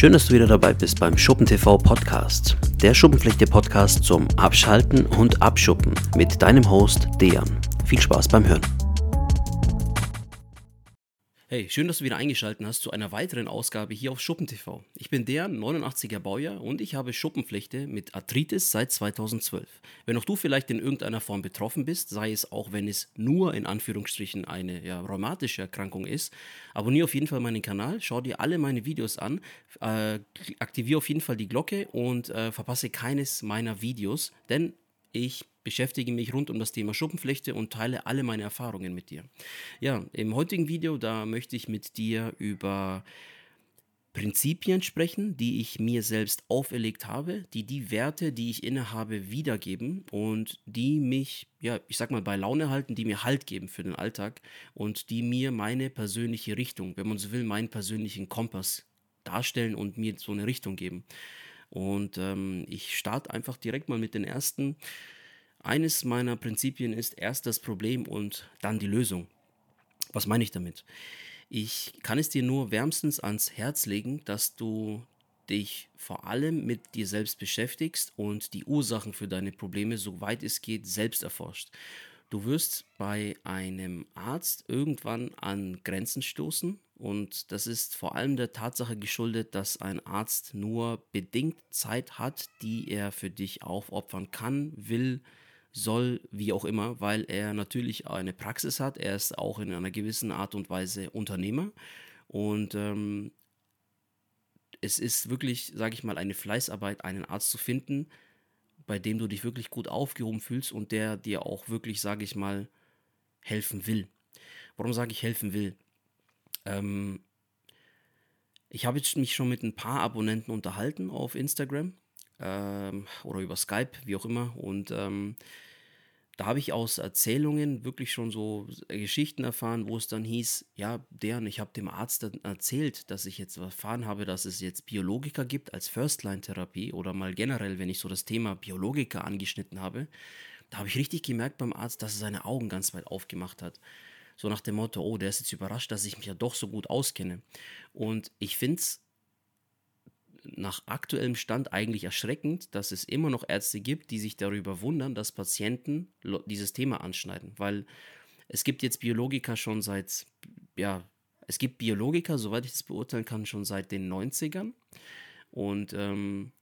Schön, dass du wieder dabei bist beim Schuppen TV Podcast. Der Schuppenpflichte Podcast zum Abschalten und Abschuppen mit deinem Host Dejan. Viel Spaß beim Hören. Hey, schön, dass du wieder eingeschaltet hast zu einer weiteren Ausgabe hier auf SchuppenTV. Ich bin der 89er Baujahr und ich habe Schuppenflechte mit Arthritis seit 2012. Wenn auch du vielleicht in irgendeiner Form betroffen bist, sei es auch wenn es nur in Anführungsstrichen eine ja, rheumatische Erkrankung ist, abonniere auf jeden Fall meinen Kanal, schau dir alle meine Videos an, äh, aktiviere auf jeden Fall die Glocke und äh, verpasse keines meiner Videos, denn ich beschäftige mich rund um das Thema Schuppenflechte und teile alle meine Erfahrungen mit dir. Ja, im heutigen Video, da möchte ich mit dir über Prinzipien sprechen, die ich mir selbst auferlegt habe, die die Werte, die ich innehabe, wiedergeben und die mich, ja, ich sag mal, bei Laune halten, die mir Halt geben für den Alltag und die mir meine persönliche Richtung, wenn man so will, meinen persönlichen Kompass darstellen und mir so eine Richtung geben. Und ähm, ich starte einfach direkt mal mit den ersten eines meiner Prinzipien ist erst das Problem und dann die Lösung. Was meine ich damit? Ich kann es dir nur wärmstens ans Herz legen, dass du dich vor allem mit dir selbst beschäftigst und die Ursachen für deine Probleme, soweit es geht, selbst erforscht. Du wirst bei einem Arzt irgendwann an Grenzen stoßen und das ist vor allem der Tatsache geschuldet, dass ein Arzt nur bedingt Zeit hat, die er für dich aufopfern kann, will, soll, wie auch immer, weil er natürlich eine Praxis hat. Er ist auch in einer gewissen Art und Weise Unternehmer. Und ähm, es ist wirklich, sage ich mal, eine Fleißarbeit, einen Arzt zu finden, bei dem du dich wirklich gut aufgehoben fühlst und der dir auch wirklich, sage ich mal, helfen will. Warum sage ich helfen will? Ähm, ich habe mich schon mit ein paar Abonnenten unterhalten auf Instagram ähm, oder über Skype, wie auch immer. Und ähm, da habe ich aus Erzählungen wirklich schon so Geschichten erfahren, wo es dann hieß, ja, deren, ich habe dem Arzt erzählt, dass ich jetzt erfahren habe, dass es jetzt Biologiker gibt als First-Line-Therapie oder mal generell, wenn ich so das Thema Biologiker angeschnitten habe. Da habe ich richtig gemerkt beim Arzt, dass er seine Augen ganz weit aufgemacht hat. So nach dem Motto, oh, der ist jetzt überrascht, dass ich mich ja doch so gut auskenne. Und ich finde es nach aktuellem Stand eigentlich erschreckend, dass es immer noch Ärzte gibt, die sich darüber wundern, dass Patienten dieses Thema anschneiden. Weil es gibt jetzt Biologiker schon seit, ja, es gibt Biologiker, soweit ich das beurteilen kann, schon seit den 90ern. Und ähm,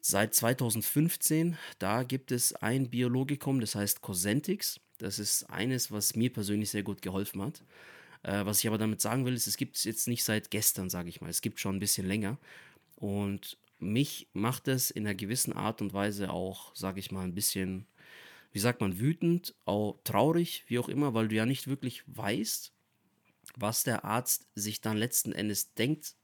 seit 2015, da gibt es ein Biologikum, das heißt Cosentix. Das ist eines, was mir persönlich sehr gut geholfen hat. Äh, was ich aber damit sagen will, ist, es gibt es jetzt nicht seit gestern, sage ich mal. Es gibt schon ein bisschen länger. Und mich macht es in einer gewissen Art und Weise auch, sage ich mal, ein bisschen, wie sagt man, wütend, auch traurig, wie auch immer, weil du ja nicht wirklich weißt, was der Arzt sich dann letzten Endes denkt,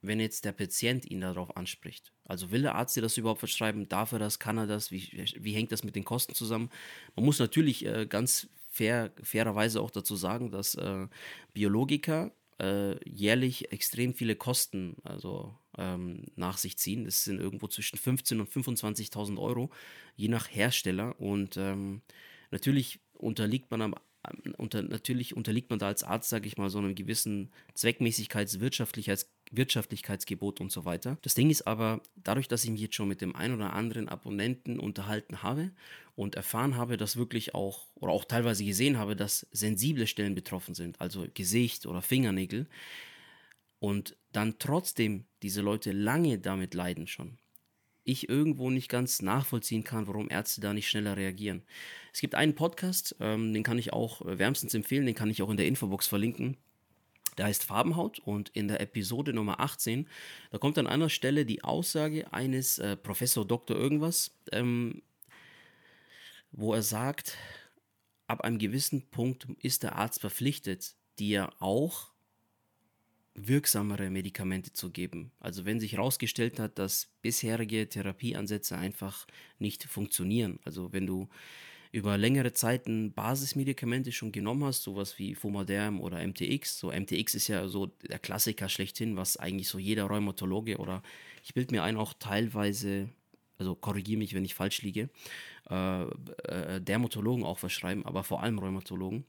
wenn jetzt der Patient ihn darauf anspricht. Also will der Arzt dir das überhaupt verschreiben? Darf er das? Kann er das? Wie, wie hängt das mit den Kosten zusammen? Man muss natürlich äh, ganz fair, fairerweise auch dazu sagen, dass äh, Biologiker äh, jährlich extrem viele Kosten also, ähm, nach sich ziehen. Das sind irgendwo zwischen 15.000 und 25.000 Euro, je nach Hersteller. Und ähm, natürlich unterliegt man am unter, natürlich unterliegt man da als Arzt, sage ich mal, so einem gewissen Zweckmäßigkeits-, Wirtschaftlichkeits Wirtschaftlichkeitsgebot und so weiter. Das Ding ist aber, dadurch, dass ich mich jetzt schon mit dem einen oder anderen Abonnenten unterhalten habe und erfahren habe, dass wirklich auch, oder auch teilweise gesehen habe, dass sensible Stellen betroffen sind, also Gesicht oder Fingernägel, und dann trotzdem diese Leute lange damit leiden schon, ich irgendwo nicht ganz nachvollziehen kann, warum Ärzte da nicht schneller reagieren. Es gibt einen Podcast, ähm, den kann ich auch wärmstens empfehlen, den kann ich auch in der Infobox verlinken. Der heißt Farbenhaut und in der Episode Nummer 18, da kommt an einer Stelle die Aussage eines äh, Professor Doktor irgendwas, ähm, wo er sagt, ab einem gewissen Punkt ist der Arzt verpflichtet, dir auch wirksamere Medikamente zu geben. Also wenn sich herausgestellt hat, dass bisherige Therapieansätze einfach nicht funktionieren. Also wenn du über längere Zeiten Basismedikamente schon genommen hast, sowas wie Fomaderm oder MTX. So MTX ist ja so der Klassiker schlechthin, was eigentlich so jeder Rheumatologe oder ich bilde mir ein, auch teilweise, also korrigiere mich, wenn ich falsch liege, äh, äh, Dermatologen auch verschreiben, aber vor allem Rheumatologen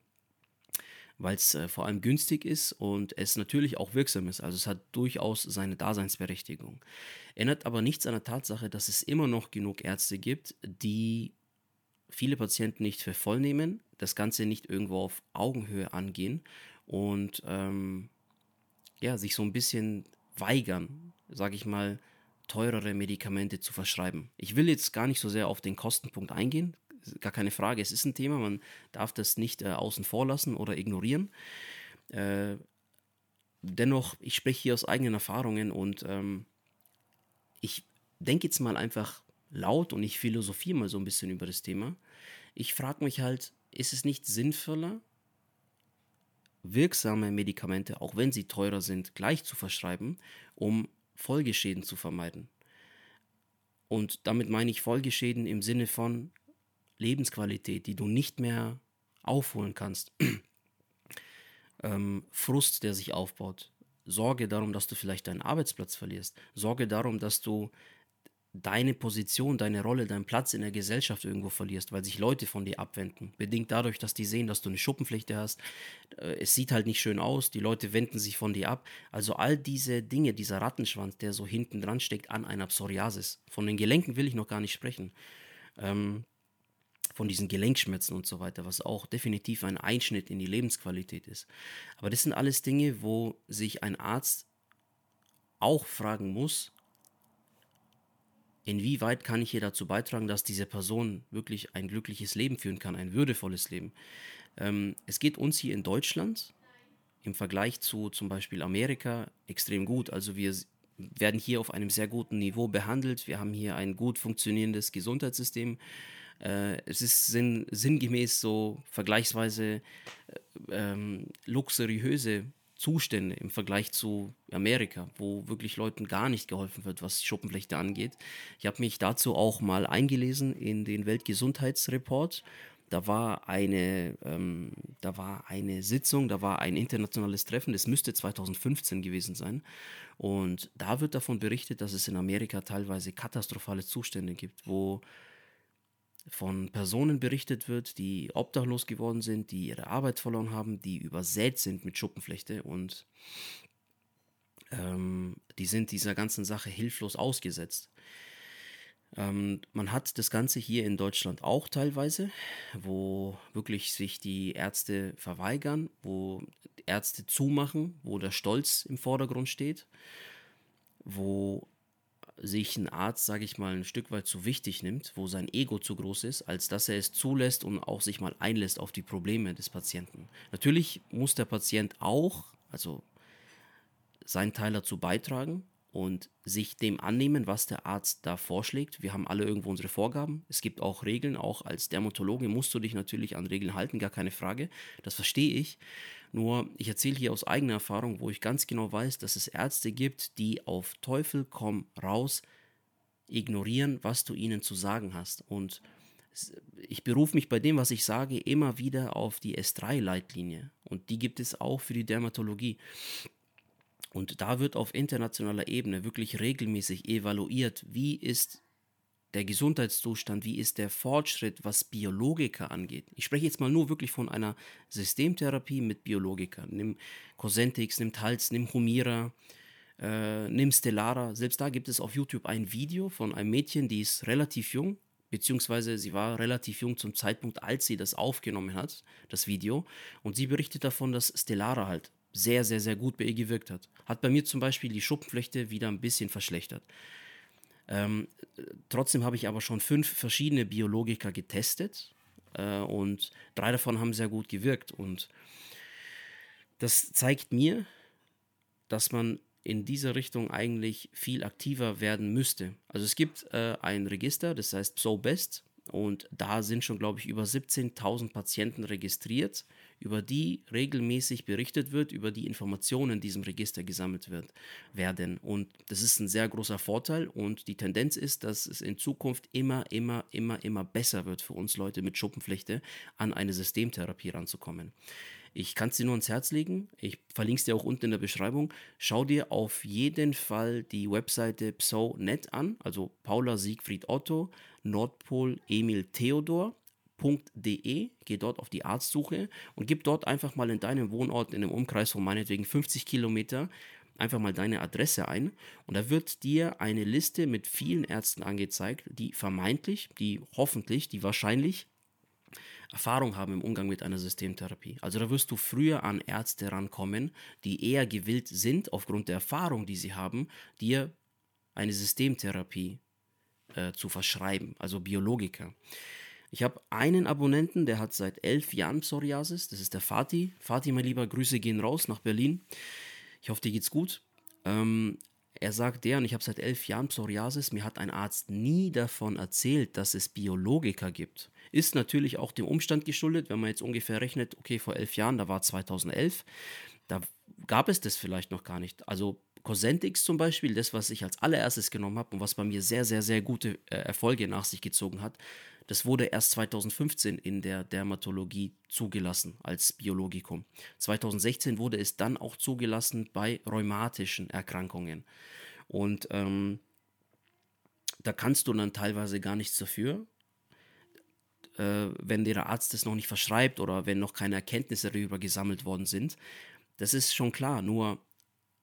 weil es äh, vor allem günstig ist und es natürlich auch wirksam ist. Also es hat durchaus seine Daseinsberechtigung. Ändert aber nichts an der Tatsache, dass es immer noch genug Ärzte gibt, die viele Patienten nicht für voll nehmen, das Ganze nicht irgendwo auf Augenhöhe angehen und ähm, ja, sich so ein bisschen weigern, sage ich mal, teurere Medikamente zu verschreiben. Ich will jetzt gar nicht so sehr auf den Kostenpunkt eingehen, gar keine Frage. Es ist ein Thema, man darf das nicht äh, außen vor lassen oder ignorieren. Äh, dennoch, ich spreche hier aus eigenen Erfahrungen und ähm, ich denke jetzt mal einfach laut und ich philosophiere mal so ein bisschen über das Thema. Ich frage mich halt, ist es nicht sinnvoller, wirksame Medikamente, auch wenn sie teurer sind, gleich zu verschreiben, um Folgeschäden zu vermeiden? Und damit meine ich Folgeschäden im Sinne von Lebensqualität, die du nicht mehr aufholen kannst. ähm, Frust, der sich aufbaut. Sorge darum, dass du vielleicht deinen Arbeitsplatz verlierst. Sorge darum, dass du deine Position, deine Rolle, deinen Platz in der Gesellschaft irgendwo verlierst, weil sich Leute von dir abwenden. Bedingt dadurch, dass die sehen, dass du eine Schuppenflechte hast. Äh, es sieht halt nicht schön aus, die Leute wenden sich von dir ab. Also all diese Dinge, dieser Rattenschwanz, der so hinten dran steckt an einer Psoriasis. Von den Gelenken will ich noch gar nicht sprechen. Ähm, von diesen Gelenkschmerzen und so weiter, was auch definitiv ein Einschnitt in die Lebensqualität ist. Aber das sind alles Dinge, wo sich ein Arzt auch fragen muss, inwieweit kann ich hier dazu beitragen, dass diese Person wirklich ein glückliches Leben führen kann, ein würdevolles Leben. Ähm, es geht uns hier in Deutschland im Vergleich zu zum Beispiel Amerika extrem gut. Also wir werden hier auf einem sehr guten Niveau behandelt. Wir haben hier ein gut funktionierendes Gesundheitssystem. Äh, es ist sinn, sinngemäß so vergleichsweise äh, ähm, luxuriöse Zustände im Vergleich zu Amerika, wo wirklich Leuten gar nicht geholfen wird, was Schuppenflechte angeht. Ich habe mich dazu auch mal eingelesen in den Weltgesundheitsreport. Da war eine, ähm, da war eine Sitzung, da war ein internationales Treffen, das müsste 2015 gewesen sein. Und da wird davon berichtet, dass es in Amerika teilweise katastrophale Zustände gibt, wo von Personen berichtet wird, die obdachlos geworden sind, die ihre Arbeit verloren haben, die übersät sind mit Schuppenflechte und ähm, die sind dieser ganzen Sache hilflos ausgesetzt. Ähm, man hat das Ganze hier in Deutschland auch teilweise, wo wirklich sich die Ärzte verweigern, wo Ärzte zumachen, wo der Stolz im Vordergrund steht, wo sich ein Arzt, sage ich mal, ein Stück weit zu wichtig nimmt, wo sein Ego zu groß ist, als dass er es zulässt und auch sich mal einlässt auf die Probleme des Patienten. Natürlich muss der Patient auch, also seinen Teil dazu beitragen und sich dem annehmen, was der Arzt da vorschlägt. Wir haben alle irgendwo unsere Vorgaben. Es gibt auch Regeln. Auch als Dermatologe musst du dich natürlich an Regeln halten, gar keine Frage. Das verstehe ich. Nur, ich erzähle hier aus eigener Erfahrung, wo ich ganz genau weiß, dass es Ärzte gibt, die auf Teufel komm raus ignorieren, was du ihnen zu sagen hast. Und ich berufe mich bei dem, was ich sage, immer wieder auf die S3-Leitlinie. Und die gibt es auch für die Dermatologie. Und da wird auf internationaler Ebene wirklich regelmäßig evaluiert, wie ist der Gesundheitszustand, wie ist der Fortschritt, was Biologiker angeht. Ich spreche jetzt mal nur wirklich von einer Systemtherapie mit Biologikern. Nimm Cosentix, nimm Talz, nimm Humira, äh, nimm Stellara. Selbst da gibt es auf YouTube ein Video von einem Mädchen, die ist relativ jung, beziehungsweise sie war relativ jung zum Zeitpunkt, als sie das aufgenommen hat, das Video. Und sie berichtet davon, dass Stellara halt sehr, sehr, sehr gut bei ihr gewirkt hat. Hat bei mir zum Beispiel die Schuppenflechte wieder ein bisschen verschlechtert. Ähm, trotzdem habe ich aber schon fünf verschiedene Biologiker getestet äh, und drei davon haben sehr gut gewirkt. Und das zeigt mir, dass man in dieser Richtung eigentlich viel aktiver werden müsste. Also es gibt äh, ein Register, das heißt PSOBEST und da sind schon, glaube ich, über 17.000 Patienten registriert über die regelmäßig berichtet wird, über die Informationen in diesem Register gesammelt wird, werden. Und das ist ein sehr großer Vorteil und die Tendenz ist, dass es in Zukunft immer, immer, immer, immer besser wird für uns Leute mit Schuppenflechte an eine Systemtherapie ranzukommen. Ich kann es dir nur ans Herz legen. Ich verlinke es dir auch unten in der Beschreibung. Schau dir auf jeden Fall die Webseite pso.net an, also Paula Siegfried Otto, Nordpol Emil Theodor arztsuche.de, geh dort auf die Arztsuche und gib dort einfach mal in deinem Wohnort in einem Umkreis von meinetwegen 50 Kilometer einfach mal deine Adresse ein und da wird dir eine Liste mit vielen Ärzten angezeigt, die vermeintlich, die hoffentlich, die wahrscheinlich Erfahrung haben im Umgang mit einer Systemtherapie. Also da wirst du früher an Ärzte rankommen, die eher gewillt sind, aufgrund der Erfahrung, die sie haben, dir eine Systemtherapie äh, zu verschreiben, also Biologiker. Ich habe einen Abonnenten, der hat seit elf Jahren Psoriasis, das ist der Fatih. Fatih, mein Lieber, Grüße gehen raus nach Berlin. Ich hoffe, dir geht's gut. Ähm, er sagt der, und ich habe seit elf Jahren Psoriasis, mir hat ein Arzt nie davon erzählt, dass es Biologiker gibt. Ist natürlich auch dem Umstand geschuldet, wenn man jetzt ungefähr rechnet, okay, vor elf Jahren, da war 2011, da gab es das vielleicht noch gar nicht. Also Cosentix zum Beispiel, das, was ich als allererstes genommen habe und was bei mir sehr, sehr, sehr gute äh, Erfolge nach sich gezogen hat, das wurde erst 2015 in der Dermatologie zugelassen als Biologikum. 2016 wurde es dann auch zugelassen bei rheumatischen Erkrankungen. Und ähm, da kannst du dann teilweise gar nichts dafür, äh, wenn der Arzt es noch nicht verschreibt oder wenn noch keine Erkenntnisse darüber gesammelt worden sind. Das ist schon klar, nur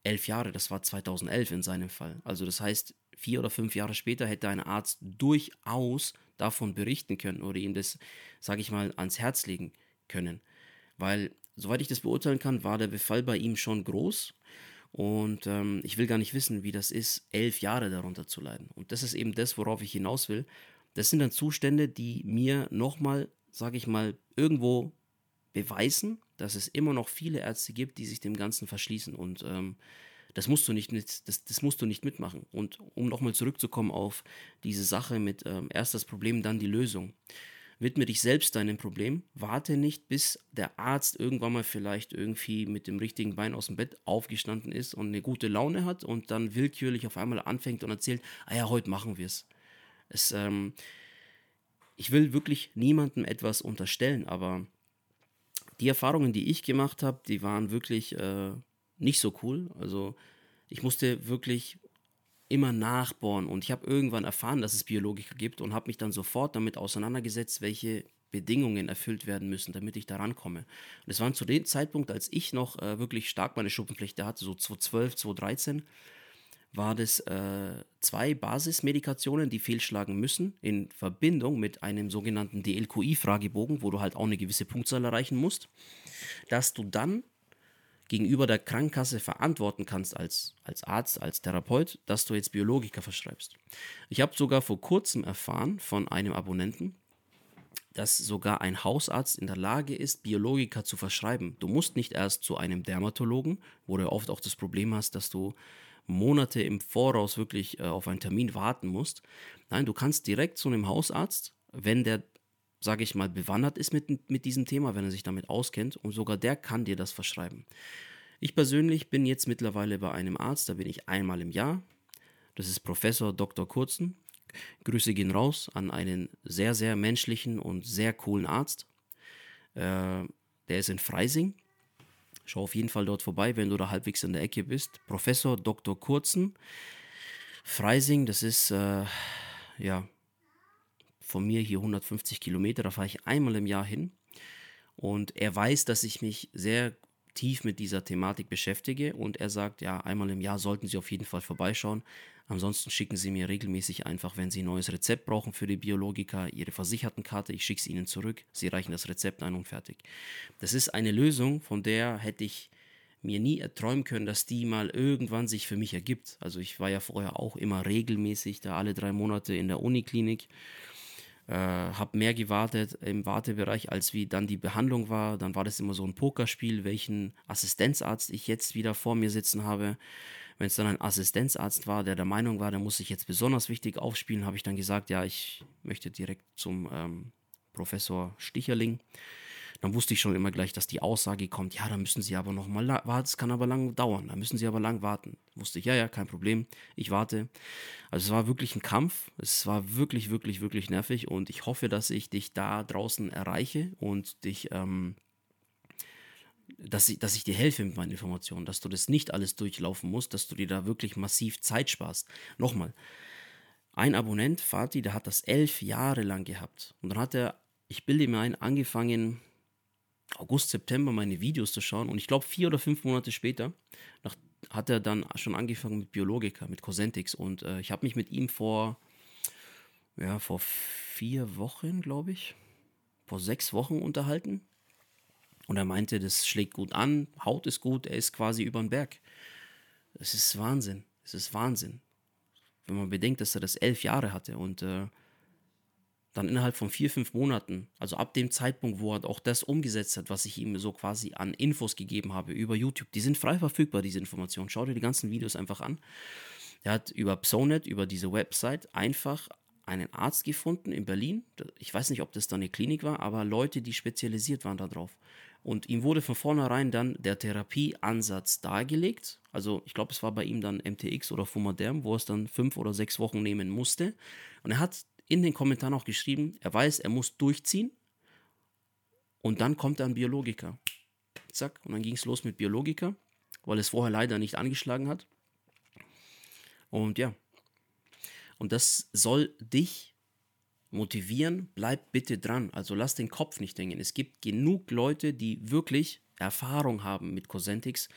elf Jahre, das war 2011 in seinem Fall. Also das heißt, vier oder fünf Jahre später hätte ein Arzt durchaus davon berichten können oder ihm das, sage ich mal, ans Herz legen können. Weil, soweit ich das beurteilen kann, war der Befall bei ihm schon groß. Und ähm, ich will gar nicht wissen, wie das ist, elf Jahre darunter zu leiden. Und das ist eben das, worauf ich hinaus will. Das sind dann Zustände, die mir nochmal, sage ich mal, irgendwo beweisen, dass es immer noch viele Ärzte gibt, die sich dem Ganzen verschließen. Und ähm, das musst du nicht das, das musst du nicht mitmachen. Und um nochmal zurückzukommen auf diese Sache mit ähm, erst das Problem, dann die Lösung. Widme dich selbst deinem Problem. Warte nicht, bis der Arzt irgendwann mal vielleicht irgendwie mit dem richtigen Bein aus dem Bett aufgestanden ist und eine gute Laune hat und dann willkürlich auf einmal anfängt und erzählt, ah ja, heute machen wir es. Es, ähm, ich will wirklich niemandem etwas unterstellen, aber die Erfahrungen, die ich gemacht habe, die waren wirklich äh, nicht so cool. Also ich musste wirklich immer nachbohren und ich habe irgendwann erfahren, dass es Biologiker gibt und habe mich dann sofort damit auseinandergesetzt, welche Bedingungen erfüllt werden müssen, damit ich da rankomme. Und das waren zu dem Zeitpunkt, als ich noch äh, wirklich stark meine Schuppenflechte hatte, so 2012, 2013, war das äh, zwei Basismedikationen, die fehlschlagen müssen, in Verbindung mit einem sogenannten DLQI-Fragebogen, wo du halt auch eine gewisse Punktzahl erreichen musst, dass du dann gegenüber der Krankenkasse verantworten kannst als, als Arzt, als Therapeut, dass du jetzt Biologika verschreibst. Ich habe sogar vor kurzem erfahren von einem Abonnenten, dass sogar ein Hausarzt in der Lage ist, Biologika zu verschreiben. Du musst nicht erst zu einem Dermatologen, wo du oft auch das Problem hast, dass du Monate im Voraus wirklich äh, auf einen Termin warten musst. Nein, du kannst direkt zu einem Hausarzt, wenn der, sage ich mal, bewandert ist mit, mit diesem Thema, wenn er sich damit auskennt und sogar der kann dir das verschreiben. Ich persönlich bin jetzt mittlerweile bei einem Arzt, da bin ich einmal im Jahr. Das ist Professor Dr. Kurzen. Grüße gehen raus an einen sehr, sehr menschlichen und sehr coolen Arzt. Äh, der ist in Freising. Schau auf jeden Fall dort vorbei, wenn du da halbwegs in der Ecke bist. Professor Dr. Kurzen. Freising, das ist, äh, ja, von mir hier 150 Kilometer. Da fahre ich einmal im Jahr hin. Und er weiß, dass ich mich sehr tief mit dieser Thematik beschäftige und er sagt, ja, einmal im Jahr sollten Sie auf jeden Fall vorbeischauen. Ansonsten schicken Sie mir regelmäßig einfach, wenn Sie ein neues Rezept brauchen für die Biologika, Ihre Versichertenkarte, ich schicke sie Ihnen zurück, Sie reichen das Rezept ein und fertig. Das ist eine Lösung, von der hätte ich mir nie erträumen können, dass die mal irgendwann sich für mich ergibt. Also ich war ja vorher auch immer regelmäßig da alle drei Monate in der Uniklinik äh, habe mehr gewartet im Wartebereich, als wie dann die Behandlung war. Dann war das immer so ein Pokerspiel, welchen Assistenzarzt ich jetzt wieder vor mir sitzen habe. Wenn es dann ein Assistenzarzt war, der der Meinung war, der muss sich jetzt besonders wichtig aufspielen, habe ich dann gesagt, ja, ich möchte direkt zum ähm, Professor Sticherling dann wusste ich schon immer gleich, dass die Aussage kommt, ja, da müssen Sie aber noch mal warten, es kann aber lang dauern, da müssen Sie aber lang warten. Wusste ich, ja, ja, kein Problem, ich warte. Also es war wirklich ein Kampf, es war wirklich, wirklich, wirklich nervig und ich hoffe, dass ich dich da draußen erreiche und dich, ähm, dass ich, dass ich dir helfe mit meinen Informationen, dass du das nicht alles durchlaufen musst, dass du dir da wirklich massiv Zeit sparst. Nochmal, ein Abonnent, Fatih, der hat das elf Jahre lang gehabt und dann hat er ich bilde mir ein, angefangen August, September meine Videos zu schauen und ich glaube vier oder fünf Monate später nach, hat er dann schon angefangen mit Biologika, mit Cosentix und äh, ich habe mich mit ihm vor, ja, vor vier Wochen, glaube ich, vor sechs Wochen unterhalten und er meinte, das schlägt gut an, Haut ist gut, er ist quasi über den Berg. Es ist Wahnsinn, es ist Wahnsinn. Wenn man bedenkt, dass er das elf Jahre hatte und äh, dann innerhalb von vier, fünf Monaten, also ab dem Zeitpunkt, wo er auch das umgesetzt hat, was ich ihm so quasi an Infos gegeben habe über YouTube, die sind frei verfügbar, diese Informationen. Schau dir die ganzen Videos einfach an. Er hat über Psonet, über diese Website, einfach einen Arzt gefunden in Berlin. Ich weiß nicht, ob das dann eine Klinik war, aber Leute, die spezialisiert waren darauf. Und ihm wurde von vornherein dann der Therapieansatz dargelegt. Also ich glaube, es war bei ihm dann MTX oder Fumaderm, wo es dann fünf oder sechs Wochen nehmen musste. Und er hat in den Kommentaren auch geschrieben, er weiß, er muss durchziehen und dann kommt er an Biologiker. Zack, und dann ging es los mit Biologiker, weil es vorher leider nicht angeschlagen hat. Und ja, und das soll dich motivieren, bleib bitte dran. Also lass den Kopf nicht hängen. Es gibt genug Leute, die wirklich Erfahrung haben mit Cosentix,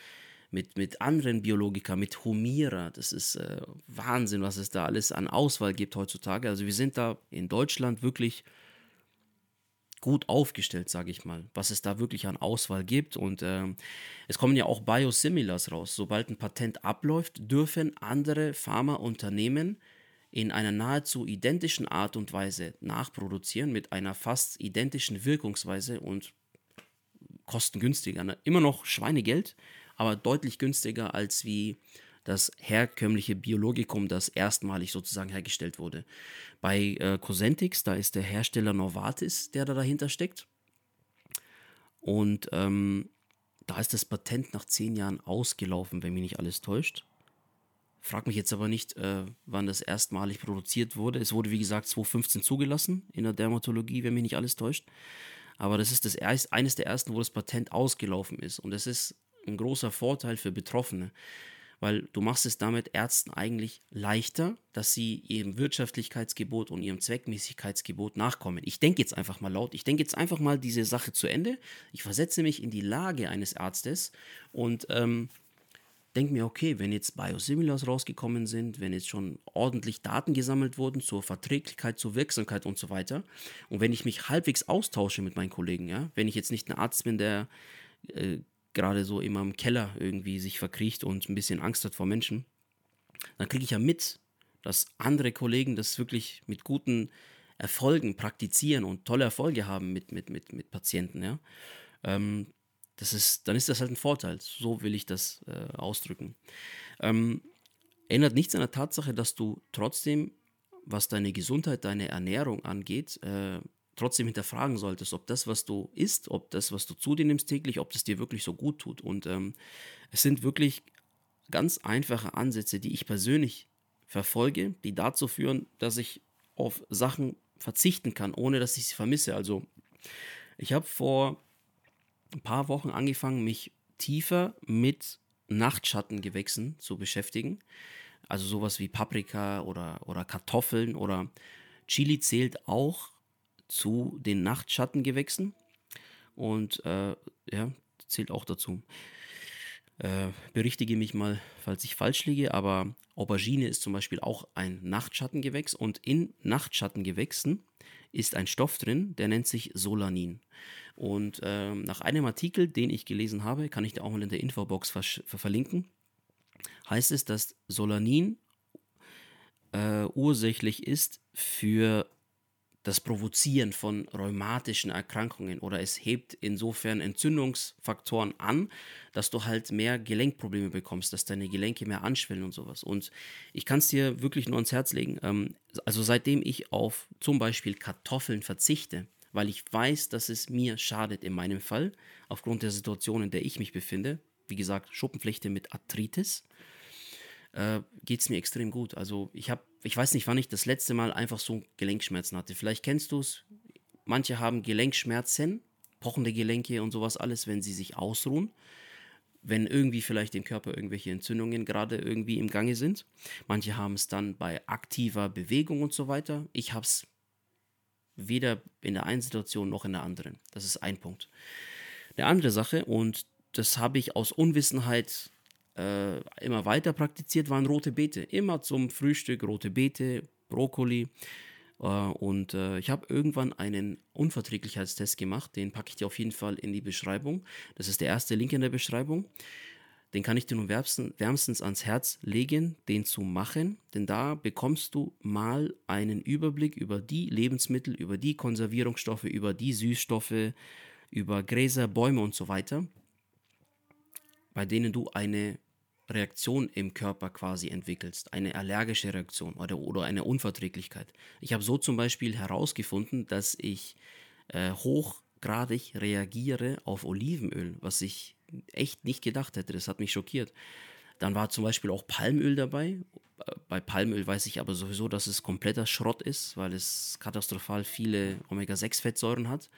mit, mit anderen Biologika, mit Humira. Das ist äh, Wahnsinn, was es da alles an Auswahl gibt heutzutage. Also wir sind da in Deutschland wirklich gut aufgestellt, sage ich mal, was es da wirklich an Auswahl gibt. Und äh, es kommen ja auch Biosimilars raus. Sobald ein Patent abläuft, dürfen andere Pharmaunternehmen in einer nahezu identischen Art und Weise nachproduzieren, mit einer fast identischen Wirkungsweise und kostengünstiger. Ne? Immer noch Schweinegeld, aber deutlich günstiger als wie das herkömmliche Biologikum, das erstmalig sozusagen hergestellt wurde. Bei äh, Cosentix, da ist der Hersteller Novartis, der da dahinter steckt. Und ähm, da ist das Patent nach zehn Jahren ausgelaufen, wenn mich nicht alles täuscht. Frag mich jetzt aber nicht, äh, wann das erstmalig produziert wurde. Es wurde, wie gesagt, 2015 zugelassen in der Dermatologie, wenn mich nicht alles täuscht. Aber das ist das eines der ersten, wo das Patent ausgelaufen ist. Und das ist ein großer Vorteil für Betroffene, weil du machst es damit Ärzten eigentlich leichter, dass sie ihrem Wirtschaftlichkeitsgebot und ihrem Zweckmäßigkeitsgebot nachkommen. Ich denke jetzt einfach mal laut, ich denke jetzt einfach mal diese Sache zu Ende. Ich versetze mich in die Lage eines Arztes und ähm, denke mir, okay, wenn jetzt Biosimilars rausgekommen sind, wenn jetzt schon ordentlich Daten gesammelt wurden zur Verträglichkeit, zur Wirksamkeit und so weiter, und wenn ich mich halbwegs austausche mit meinen Kollegen, ja, wenn ich jetzt nicht ein Arzt bin, der äh, gerade so immer im Keller irgendwie sich verkriecht und ein bisschen Angst hat vor Menschen, dann kriege ich ja mit, dass andere Kollegen das wirklich mit guten Erfolgen praktizieren und tolle Erfolge haben mit, mit, mit, mit Patienten, ja. Ähm, das ist, dann ist das halt ein Vorteil. So will ich das äh, ausdrücken. Ähm, ändert nichts an der Tatsache, dass du trotzdem, was deine Gesundheit, deine Ernährung angeht, äh, trotzdem hinterfragen solltest, ob das, was du isst, ob das, was du zu dir nimmst täglich, ob das dir wirklich so gut tut. Und ähm, es sind wirklich ganz einfache Ansätze, die ich persönlich verfolge, die dazu führen, dass ich auf Sachen verzichten kann, ohne dass ich sie vermisse. Also ich habe vor ein paar Wochen angefangen, mich tiefer mit Nachtschattengewächsen zu beschäftigen. Also sowas wie Paprika oder, oder Kartoffeln oder Chili zählt auch zu den Nachtschattengewächsen und äh, ja, zählt auch dazu. Äh, berichtige mich mal, falls ich falsch liege, aber Aubergine ist zum Beispiel auch ein Nachtschattengewächs und in Nachtschattengewächsen ist ein Stoff drin, der nennt sich Solanin. Und äh, nach einem Artikel, den ich gelesen habe, kann ich dir auch mal in der Infobox ver verlinken, heißt es, dass Solanin äh, ursächlich ist für das Provozieren von rheumatischen Erkrankungen oder es hebt insofern Entzündungsfaktoren an, dass du halt mehr Gelenkprobleme bekommst, dass deine Gelenke mehr anschwellen und sowas. Und ich kann es dir wirklich nur ans Herz legen. Ähm, also seitdem ich auf zum Beispiel Kartoffeln verzichte, weil ich weiß, dass es mir schadet in meinem Fall, aufgrund der Situation, in der ich mich befinde, wie gesagt, Schuppenflechte mit Arthritis, äh, geht es mir extrem gut. Also ich habe, ich weiß nicht, wann ich das letzte Mal einfach so Gelenkschmerzen hatte. Vielleicht kennst du es. Manche haben Gelenkschmerzen, pochende Gelenke und sowas alles, wenn sie sich ausruhen. Wenn irgendwie vielleicht im Körper irgendwelche Entzündungen gerade irgendwie im Gange sind. Manche haben es dann bei aktiver Bewegung und so weiter. Ich habe es Weder in der einen Situation noch in der anderen. Das ist ein Punkt. Eine andere Sache, und das habe ich aus Unwissenheit äh, immer weiter praktiziert, waren rote Beete. Immer zum Frühstück rote Beete, Brokkoli. Äh, und äh, ich habe irgendwann einen Unverträglichkeitstest gemacht. Den packe ich dir auf jeden Fall in die Beschreibung. Das ist der erste Link in der Beschreibung. Den kann ich dir nun wärmstens ans Herz legen, den zu machen, denn da bekommst du mal einen Überblick über die Lebensmittel, über die Konservierungsstoffe, über die Süßstoffe, über Gräser, Bäume und so weiter, bei denen du eine Reaktion im Körper quasi entwickelst, eine allergische Reaktion oder, oder eine Unverträglichkeit. Ich habe so zum Beispiel herausgefunden, dass ich äh, hochgradig reagiere auf Olivenöl, was ich echt nicht gedacht hätte. Das hat mich schockiert. Dann war zum Beispiel auch Palmöl dabei. Bei Palmöl weiß ich aber sowieso, dass es kompletter Schrott ist, weil es katastrophal viele Omega-6-Fettsäuren hat.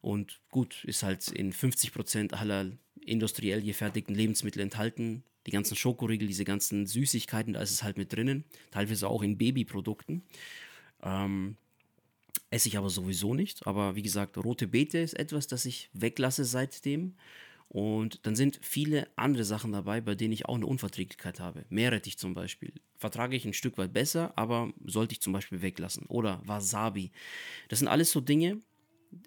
Und gut, ist halt in 50% aller industriell gefertigten Lebensmittel enthalten. Die ganzen Schokoriegel, diese ganzen Süßigkeiten, da ist es halt mit drinnen. Teilweise auch in Babyprodukten. Ähm, esse ich aber sowieso nicht. Aber wie gesagt, rote Beete ist etwas, das ich weglasse seitdem. Und dann sind viele andere Sachen dabei, bei denen ich auch eine Unverträglichkeit habe. Meerrettich zum Beispiel. Vertrage ich ein Stück weit besser, aber sollte ich zum Beispiel weglassen. Oder Wasabi. Das sind alles so Dinge,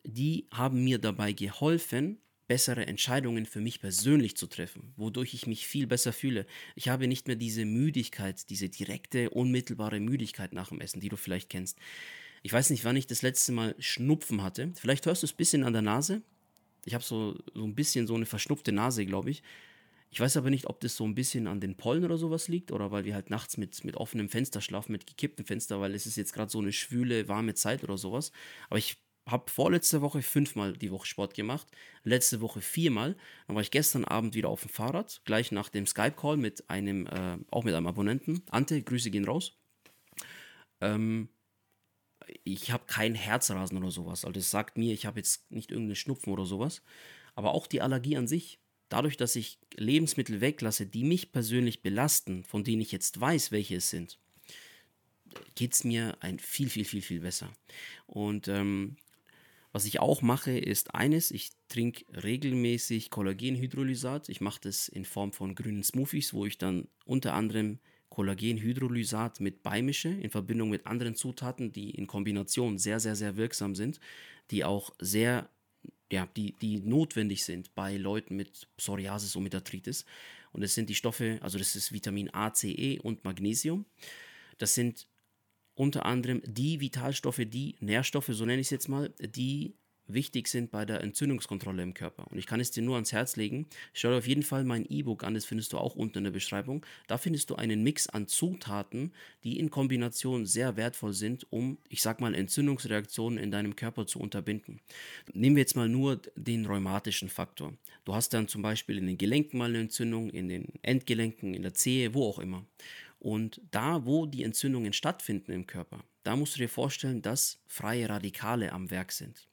die haben mir dabei geholfen, bessere Entscheidungen für mich persönlich zu treffen, wodurch ich mich viel besser fühle. Ich habe nicht mehr diese Müdigkeit, diese direkte, unmittelbare Müdigkeit nach dem Essen, die du vielleicht kennst. Ich weiß nicht, wann ich das letzte Mal Schnupfen hatte. Vielleicht hörst du es ein bisschen an der Nase. Ich habe so, so ein bisschen so eine verschnupfte Nase, glaube ich. Ich weiß aber nicht, ob das so ein bisschen an den Pollen oder sowas liegt oder weil wir halt nachts mit, mit offenem Fenster schlafen, mit gekipptem Fenster, weil es ist jetzt gerade so eine schwüle, warme Zeit oder sowas. Aber ich habe vorletzte Woche fünfmal die Woche Sport gemacht, letzte Woche viermal. Dann war ich gestern Abend wieder auf dem Fahrrad, gleich nach dem Skype-Call mit einem, äh, auch mit einem Abonnenten. Ante, Grüße gehen raus. Ähm, ich habe kein Herzrasen oder sowas. Also das sagt mir, ich habe jetzt nicht irgendeinen Schnupfen oder sowas. Aber auch die Allergie an sich, dadurch, dass ich Lebensmittel weglasse, die mich persönlich belasten, von denen ich jetzt weiß, welche es sind, geht es mir ein viel, viel, viel, viel besser. Und ähm, was ich auch mache, ist eines, ich trinke regelmäßig Kollagenhydrolysat. Ich mache das in Form von grünen Smoothies, wo ich dann unter anderem Kollagenhydrolysat mit beimische in Verbindung mit anderen Zutaten, die in Kombination sehr, sehr, sehr wirksam sind, die auch sehr, ja, die, die notwendig sind bei Leuten mit Psoriasis und mit Arthritis. Und das sind die Stoffe, also das ist Vitamin A, C, E und Magnesium. Das sind unter anderem die Vitalstoffe, die Nährstoffe, so nenne ich es jetzt mal, die wichtig sind bei der Entzündungskontrolle im Körper. Und ich kann es dir nur ans Herz legen. Schau dir auf jeden Fall mein E-Book an, das findest du auch unten in der Beschreibung. Da findest du einen Mix an Zutaten, die in Kombination sehr wertvoll sind, um, ich sag mal, Entzündungsreaktionen in deinem Körper zu unterbinden. Nehmen wir jetzt mal nur den rheumatischen Faktor. Du hast dann zum Beispiel in den Gelenken mal eine Entzündung, in den Endgelenken, in der Zehe, wo auch immer. Und da, wo die Entzündungen stattfinden im Körper, da musst du dir vorstellen, dass freie Radikale am Werk sind.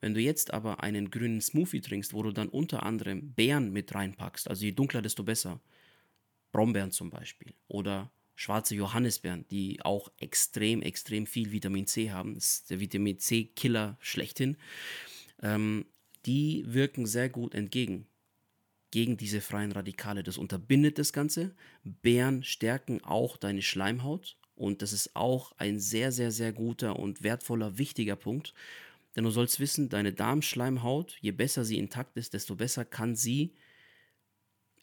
Wenn du jetzt aber einen grünen Smoothie trinkst, wo du dann unter anderem Beeren mit reinpackst, also je dunkler, desto besser, Brombeeren zum Beispiel oder schwarze Johannisbeeren, die auch extrem, extrem viel Vitamin C haben, das ist der Vitamin C-Killer schlechthin, ähm, die wirken sehr gut entgegen gegen diese freien Radikale. Das unterbindet das Ganze. Beeren stärken auch deine Schleimhaut und das ist auch ein sehr, sehr, sehr guter und wertvoller, wichtiger Punkt. Denn du sollst wissen, deine Darmschleimhaut, je besser sie intakt ist, desto besser kann sie,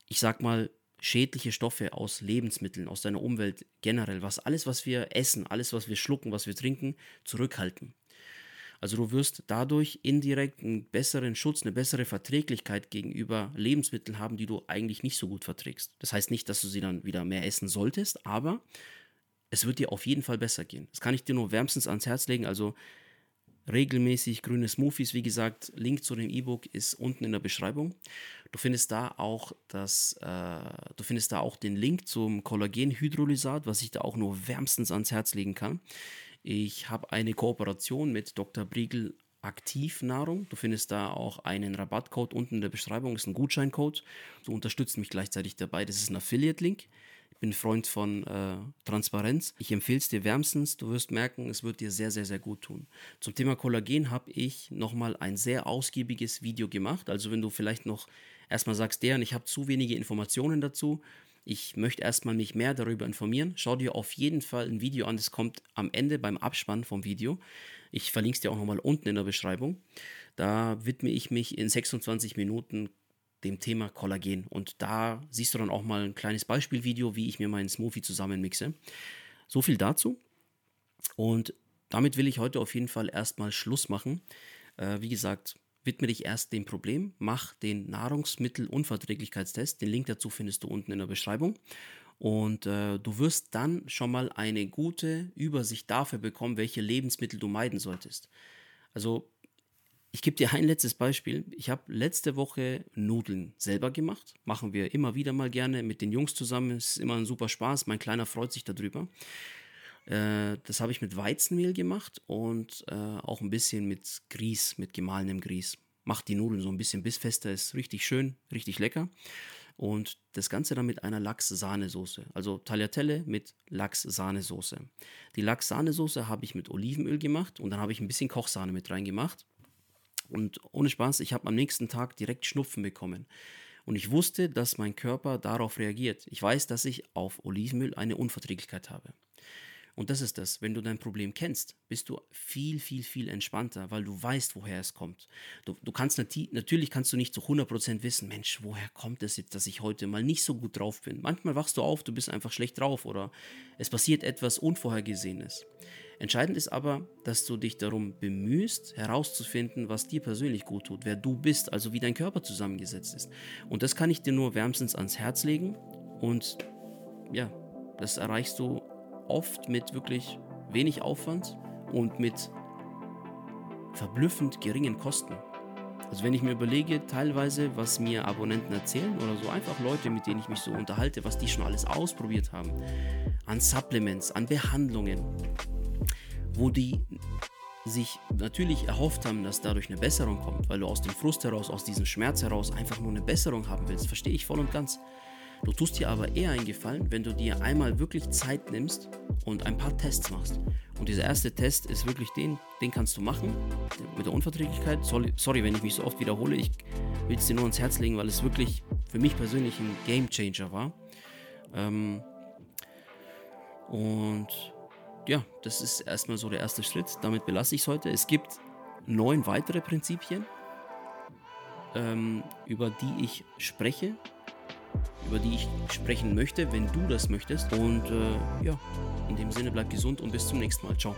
ich sag mal, schädliche Stoffe aus Lebensmitteln, aus deiner Umwelt generell, was alles, was wir essen, alles, was wir schlucken, was wir trinken, zurückhalten. Also du wirst dadurch indirekt einen besseren Schutz, eine bessere Verträglichkeit gegenüber Lebensmitteln haben, die du eigentlich nicht so gut verträgst. Das heißt nicht, dass du sie dann wieder mehr essen solltest, aber es wird dir auf jeden Fall besser gehen. Das kann ich dir nur wärmstens ans Herz legen. Also regelmäßig grüne Smoothies, wie gesagt, Link zu dem E-Book ist unten in der Beschreibung. Du findest da auch das, äh, du findest da auch den Link zum Kollagenhydrolysat, was ich da auch nur wärmstens ans Herz legen kann. Ich habe eine Kooperation mit Dr. Briegel Aktivnahrung. Du findest da auch einen Rabattcode unten in der Beschreibung, das ist ein Gutscheincode. Du unterstützt mich gleichzeitig dabei. Das ist ein Affiliate-Link. Ich bin Freund von äh, Transparenz. Ich empfehle es dir wärmstens. Du wirst merken, es wird dir sehr, sehr, sehr gut tun. Zum Thema Kollagen habe ich nochmal ein sehr ausgiebiges Video gemacht. Also wenn du vielleicht noch erstmal sagst, der, ich habe zu wenige Informationen dazu, ich möchte erstmal mich mehr darüber informieren. Schau dir auf jeden Fall ein Video an. Das kommt am Ende beim Abspann vom Video. Ich verlinke es dir auch nochmal unten in der Beschreibung. Da widme ich mich in 26 Minuten dem Thema Kollagen. Und da siehst du dann auch mal ein kleines Beispielvideo, wie ich mir meinen Smoothie zusammenmixe. So viel dazu. Und damit will ich heute auf jeden Fall erstmal Schluss machen. Äh, wie gesagt, widme dich erst dem Problem, mach den Nahrungsmittelunverträglichkeitstest. Den Link dazu findest du unten in der Beschreibung. Und äh, du wirst dann schon mal eine gute Übersicht dafür bekommen, welche Lebensmittel du meiden solltest. Also, ich gebe dir ein letztes Beispiel. Ich habe letzte Woche Nudeln selber gemacht. Machen wir immer wieder mal gerne mit den Jungs zusammen. Es ist immer ein super Spaß. Mein Kleiner freut sich darüber. Äh, das habe ich mit Weizenmehl gemacht und äh, auch ein bisschen mit Grieß, mit gemahlenem Grieß. Macht die Nudeln so ein bisschen bissfester, ist richtig schön, richtig lecker. Und das Ganze dann mit einer Lachs-Sahnesoße. Also Tagliatelle mit Lachs-Sahnesoße. Die Lachs-Sahnesoße habe ich mit Olivenöl gemacht und dann habe ich ein bisschen Kochsahne mit reingemacht. Und ohne Spaß, ich habe am nächsten Tag direkt Schnupfen bekommen. Und ich wusste, dass mein Körper darauf reagiert. Ich weiß, dass ich auf Olivenöl eine Unverträglichkeit habe. Und das ist das, wenn du dein Problem kennst, bist du viel, viel, viel entspannter, weil du weißt, woher es kommt. Du, du kannst natürlich kannst du nicht zu 100% wissen, Mensch, woher kommt es jetzt, dass ich heute mal nicht so gut drauf bin. Manchmal wachst du auf, du bist einfach schlecht drauf oder es passiert etwas Unvorhergesehenes. Entscheidend ist aber, dass du dich darum bemühst, herauszufinden, was dir persönlich gut tut, wer du bist, also wie dein Körper zusammengesetzt ist. Und das kann ich dir nur wärmstens ans Herz legen und ja, das erreichst du oft mit wirklich wenig Aufwand und mit verblüffend geringen Kosten. Also wenn ich mir überlege, teilweise, was mir Abonnenten erzählen oder so einfach Leute, mit denen ich mich so unterhalte, was die schon alles ausprobiert haben, an Supplements, an Behandlungen, wo die sich natürlich erhofft haben, dass dadurch eine Besserung kommt, weil du aus dem Frust heraus, aus diesem Schmerz heraus einfach nur eine Besserung haben willst, verstehe ich voll und ganz. Du tust dir aber eher einen Gefallen, wenn du dir einmal wirklich Zeit nimmst und ein paar Tests machst. Und dieser erste Test ist wirklich den, den kannst du machen mit der Unverträglichkeit. Sorry, sorry wenn ich mich so oft wiederhole. Ich will es dir nur ans Herz legen, weil es wirklich für mich persönlich ein Game Changer war. Ähm und ja, das ist erstmal so der erste Schritt. Damit belasse ich es heute. Es gibt neun weitere Prinzipien, ähm, über die ich spreche über die ich sprechen möchte, wenn du das möchtest. Und äh, ja, in dem Sinne bleib gesund und bis zum nächsten Mal. Ciao.